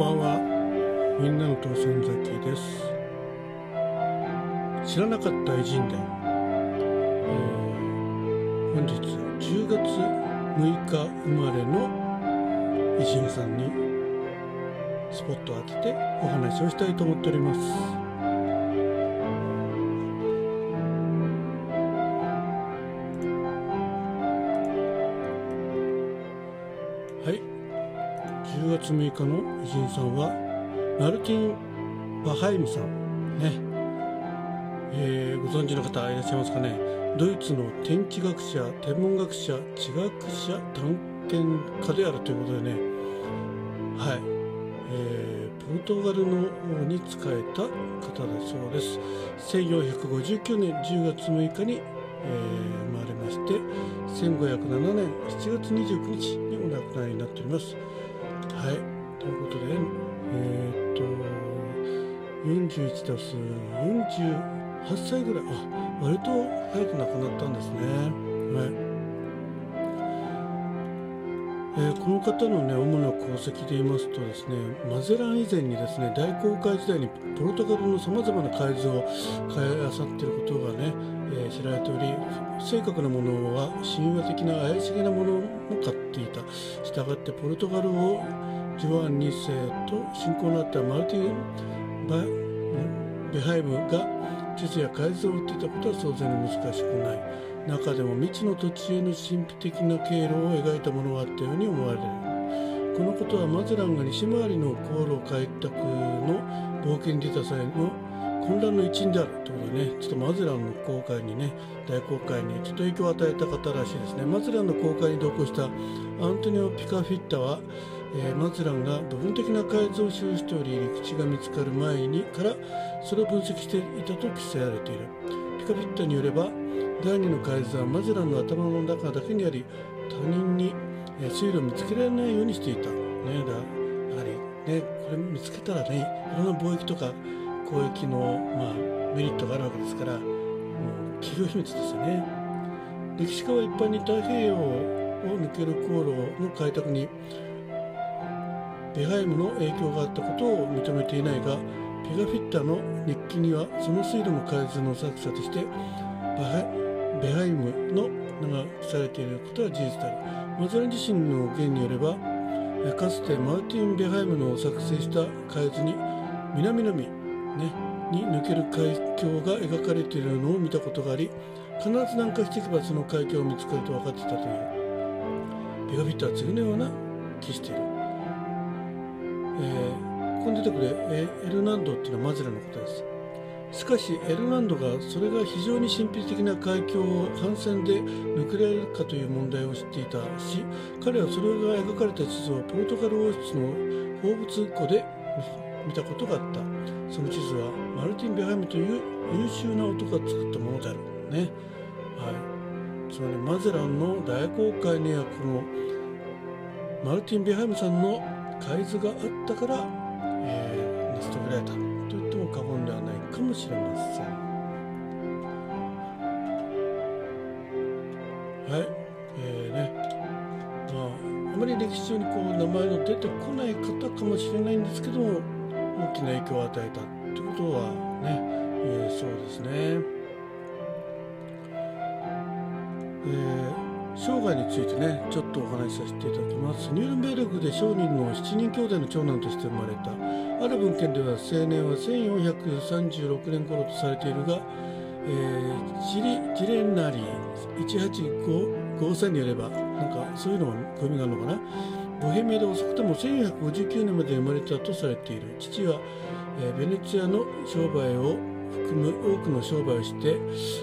ばんは。みんなの父さんザキです。知らなかった偉人伝、えー、本日10月6日生まれの偉人さんにスポットを当ててお話をしたいと思っております。月6日の偉人さんはマルティン・バハイムさん。ね、えー、ご存知の方いらっしゃいますかね。ドイツの天地学者天文学者地学者探検家であるということでね。はい、えー、ポルトガルの王に仕えた方だそうです。1459年10月6日に、えー、生まれまして1507年7月29日にお亡くなりになっております。はい。ということでえー、っと41たす48歳ぐらい。あ割と早く亡くなったんですね。はい。えー、この方のね主な功績で言いますとですねマゼラン以前にですね大航海時代にポルトガルのさまざまな改造を買いあさっていることがね、知られており正確なものは神話的な怪しげなものも買っていた。したがってポルトガルをジョアン2世と親交のあったマルティン・バベハイムが地図や改造を打っていたことは当然難しくない。中でも未知の土地への神秘的な経路を描いたものがあったように思われる。このことはマゼランが西回りの航路開拓の冒険に出た際の混乱の一因であるということでねちょっとマゼランの航海にね大航海にちょっと影響を与えた方らしいですね。マゼランの航海に同行したアントニオ・ピカフィッタはえー、マズランが部分的な改造を記しており陸地が見つかる前にからそれを分析していたと記載されている。ピカピッタによれば第二の改造はマズランの頭の中だけにあり他人に、えー、水路を見つけられないようにしていた、ね、だやはり、ね、これ見つけたらねいろんな貿易とか交易の、まあ、メリットがあるわけですからもう企業秘密ですよね。歴史家は一般に太平洋を抜ける航路の開拓にベハイムの影響があったことを認めていないがピガフィッタの日記にはその水路の開図の作者としてベハイムの名が記されていることは事実である。マザラン自身の言によればかつてマーティン・ベハイムの作成した海図に南の海、ね、に抜ける海峡が描かれているのを見たことがあり必ず南下していけばその海峡を見つかると分かっていたという。ベガフィッタは次のような記している。えー、ここに出てくるエルナンドっていうのはマゼラのことです。しかしエルナンドがそれが非常に神秘的な海峡を反戦で抜けられるかという問題を知っていたし彼はそれが描かれた地図をポルトガル王室の放物庫で見たことがあった。その地図はマルティン・ベハイムという優秀な男が作ったものであるね。はい。つまりマゼランの大航海にはこのマルティン・ベハイムさんの海図があったから、えー、成し遂げられたと言っても過言ではないかもしれません。はい。えーね。まああまり歴史上にこう名前の出てこない方かもしれないんですけども大きな影響を与えたということはね言えそうですね。えー生涯についてねちょっとお話しさせていただきます。ニュールンベルクで商人の7人兄弟の長男として生まれた。ある文献では青年は1436年頃とされているが、えー、ジリジレンナリー1853によればなんかそういうのが読みがあるのかな？ボヘミアで遅くとも1459年まで生まれたとされている。父は、え、ベネチアの商売を含む多くの商売をして、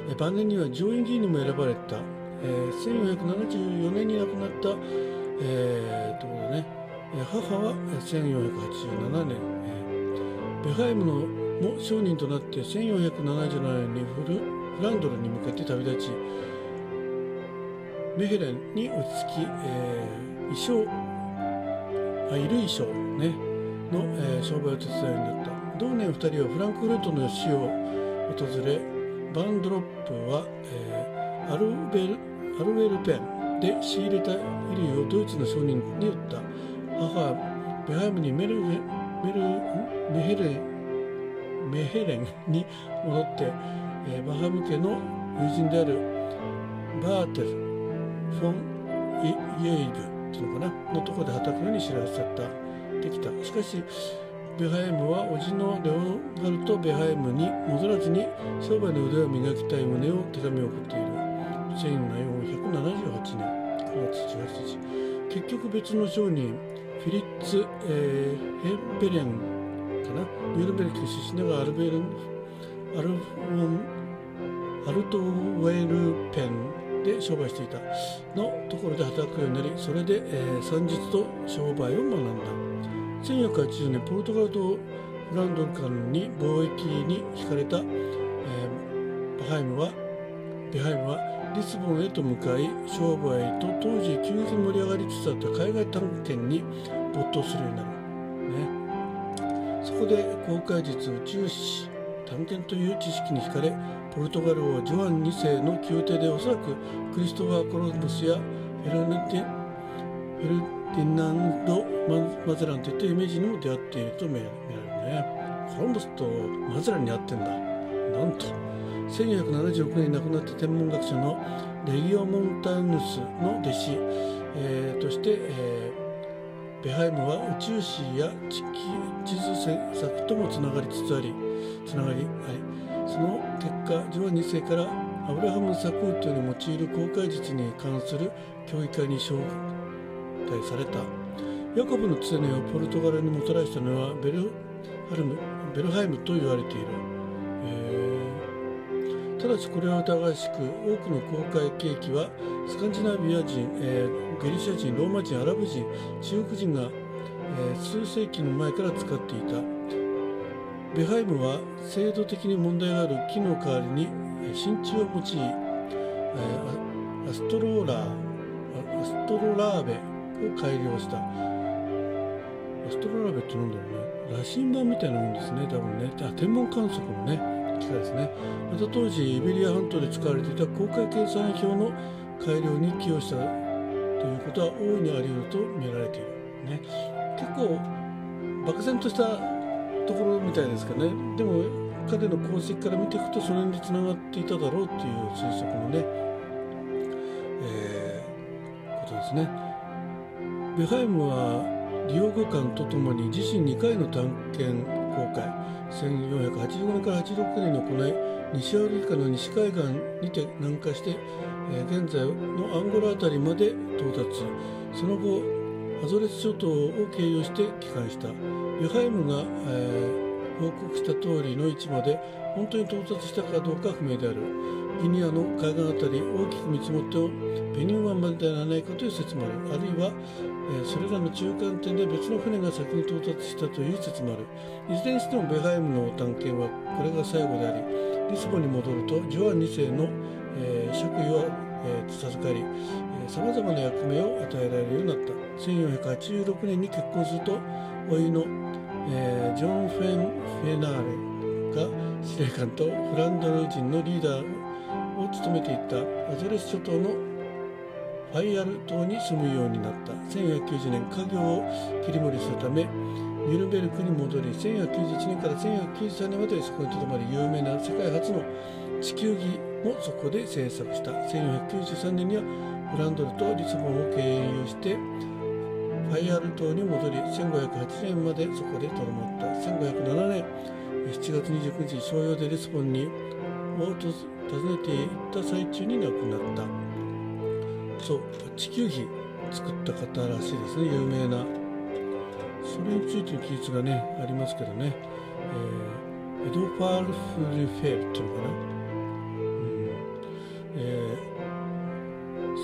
え晩年には上院議員にも選ばれた。え、1474年に亡くなった、えー、ところね、母は1487年、え、ベハイムのも商人となって1477年にフルフランドルに向けて旅立ちメヘレンに落ち着き、えー、衣装衣類商、ね、の、えー、商売を手伝うようになった。同年2人はフランクフルトの死を訪れバンドロップは、えー、アルベルアルウェルペンで仕入れた衣類をドイツの商人に売った。母はベハムにメルメルメヘレンメヘレンに戻って、えー、バハム家の友人であるバーテルフォン・イェイグ。っていうのかなのところで働くように知らせたできた。しかしベハイムは叔父のレオガルト・ベハイムに戻らずに商売の腕を磨きたい旨を手紙を送っている。1478年9月18日結局別の商人フィリッツ、えー、ヘンベレンかな？ニュールベルク出身だがアルベルアルフォンアルトウェルペン。で商売していた。のところで働くようになりそれで、えー、算術と商売を学んだ。1480年ポルトガルとフランドル間に貿易に引かれた、えー、バハイムはベハイムはリスボンへと向かい商売と当時急激に盛り上がりつつあった海外探検に没頭するようになる、ね、そこで公開術宇宙史探検という知識に惹かれポルトガル王ジョアン2世の宮廷でおそらくクリストファー・コロンブスやフェルネテフェルディナンド・マゼランといったイメージにも出会っていると見られるね。コロンブスとマゼランに会ってんだ。なんと1476年に亡くなった天文学者のレギオ・モンタヌスの弟子、えー、として、えー、ベハイムは宇宙史や地地図作ともつながりつつありつながり、はい、その結果ジョア2世からアブラハム・サクートに用いる公開術に関する教育会に招待された。ヤコブの常をポルトガルにもたらしたのはベルハルムベルハイムと言われている、えー、ただしこれは疑わしく多くの公開ケーキはスカンジナビア人、えー、ギリシャ人ローマ人アラブ人中国人が、えー、数世紀の前から使っていた。ベハイムは制度的に問題がある木の代わりに真鍮を用い、アストローラーアストロラーベを改良した。アストロラーベって何だろうね。羅針盤みたいなもんですね。多分ね。あ天文観測のね機械ですね。また当時イベリア半島で使われていた航海計算表の改良に寄与したということは大いにあり得ると見られている。ね。結構漠然としたところみたいですかね。でも彼の功績から見ていくとそれにつながっていただろうっていう推測のね、えー、ことですね。ベハイムはリオ語館とともに自身2回の探検公開。1485年から86年に行い西アフリカの西海岸にて南下して、えー、現在のアンゴラ辺りまで到達。その後アゾレス諸島を経由して帰還した。ヨハイムが、えー、報告した通りの位置まで本当に到達したかどうか不明である。ギニアの海岸辺り大きく見積もってペニン湾までではないかという説もある。あるいは、えー、それらの中間点で別の船が先に到達したという説もある。いずれにしてもベハイムの探検はこれが最後でありリスボンに戻るとジョアン2世の、えー、爵位を、えー、授かりさまざまな役目を与えられるようになった。1486年に結婚すると甥の、えー、ジョン・フェン・フェナーレが司令官とフランドル人のリーダーを務めていた。アゾレス諸島のファイアル島に住むようになった。1490年家業を切り盛りするためニュルベルクに戻り1491年から1493年までそこにとどまり有名な世界初の地球儀もそこで制作した1493年にはフランドルとリスボンを経由してファイアル島に戻り1508年までそこでとどまった。1507年7月29日商用でリスボンにを訪ねていった最中に亡くなった。そう地球儀作った方らしいですね有名な。それについての記述がねありますけどね、えー、エドファールフルフェルっていうのかな、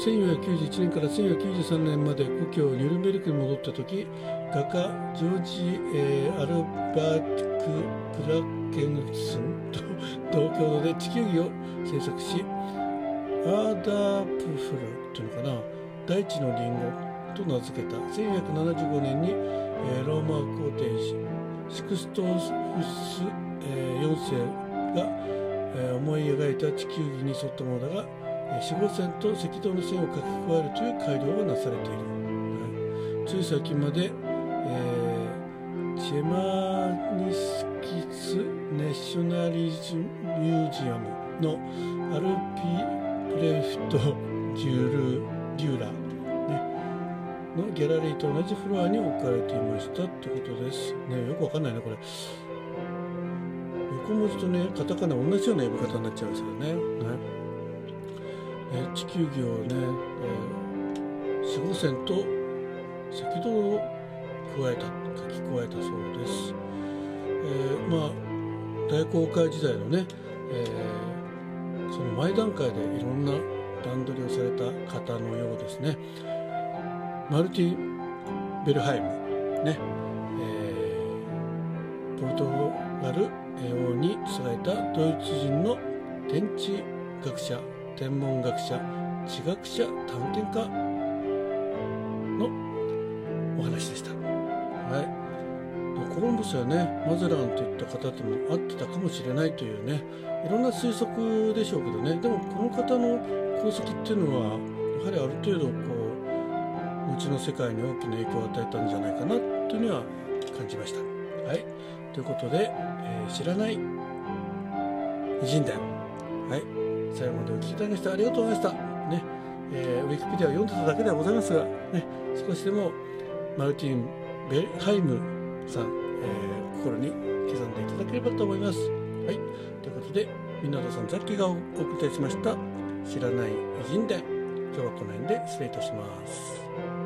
1491年から1493年まで故郷ニュルンベルクに戻った時画家ジョージ、えー、アルバートク・クラケンスンと同郷で地球儀を制作しアーダープフルというのかな大地のリンゴと名付けた1475年に、えー、ローマ皇帝シクストース、えー、4世が、えー、思い描いた地球儀に沿ったものだが四五線と赤道の線を書き加えるという改良がなされている、はい、つい最近まで、えー、ジェマニスキス・ネショナリズ・ミュージアムのアルピ・プレフト・ジュール・デューラ、ね、のギャラリーと同じフロアに置かれていましたってことです。ね、よくわかんないね、これ。横文字とね、カタカナ同じような呼び方になっちゃうんですよね。ね地球儀をね、えー、4号線と赤道を加えた書き加えたそうです。えー、まあ大航海時代のね、えー、その前段階でいろんな段取りをされた方のようですね。マルティ・ベルハイムね、えー、ポルトガル王に仕えたドイツ人の天地学者天文学者地学者探検家のお話でした。はい。コロンブスやねマゼランといった方とも会ってたかもしれないというねいろんな推測でしょうけどね。でもこの方の功績っていうのはやはりある程度こう後の世界に大きな影響を与えたんじゃないかなというには感じました。はい。ということで、えー、知らない偉人伝。はい。最後までお聞きいただきましてありがとうございました。ねえー、ウィキペディアを読んでただけではございますが、ね、少しでもマルティン・ベルハイムさん、えー、心に刻んでいただければと思います。はい、ということで、湊さん、ザッキーがお送りいたしました。知らない偉人伝。今日はこの辺で失礼いたします。